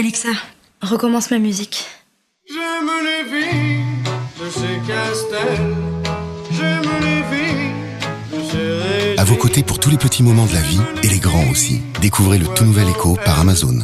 Alexa, recommence ma musique. J'aime À vos côtés pour tous les petits moments de la vie et les grands aussi. Découvrez le tout nouvel écho par Amazon.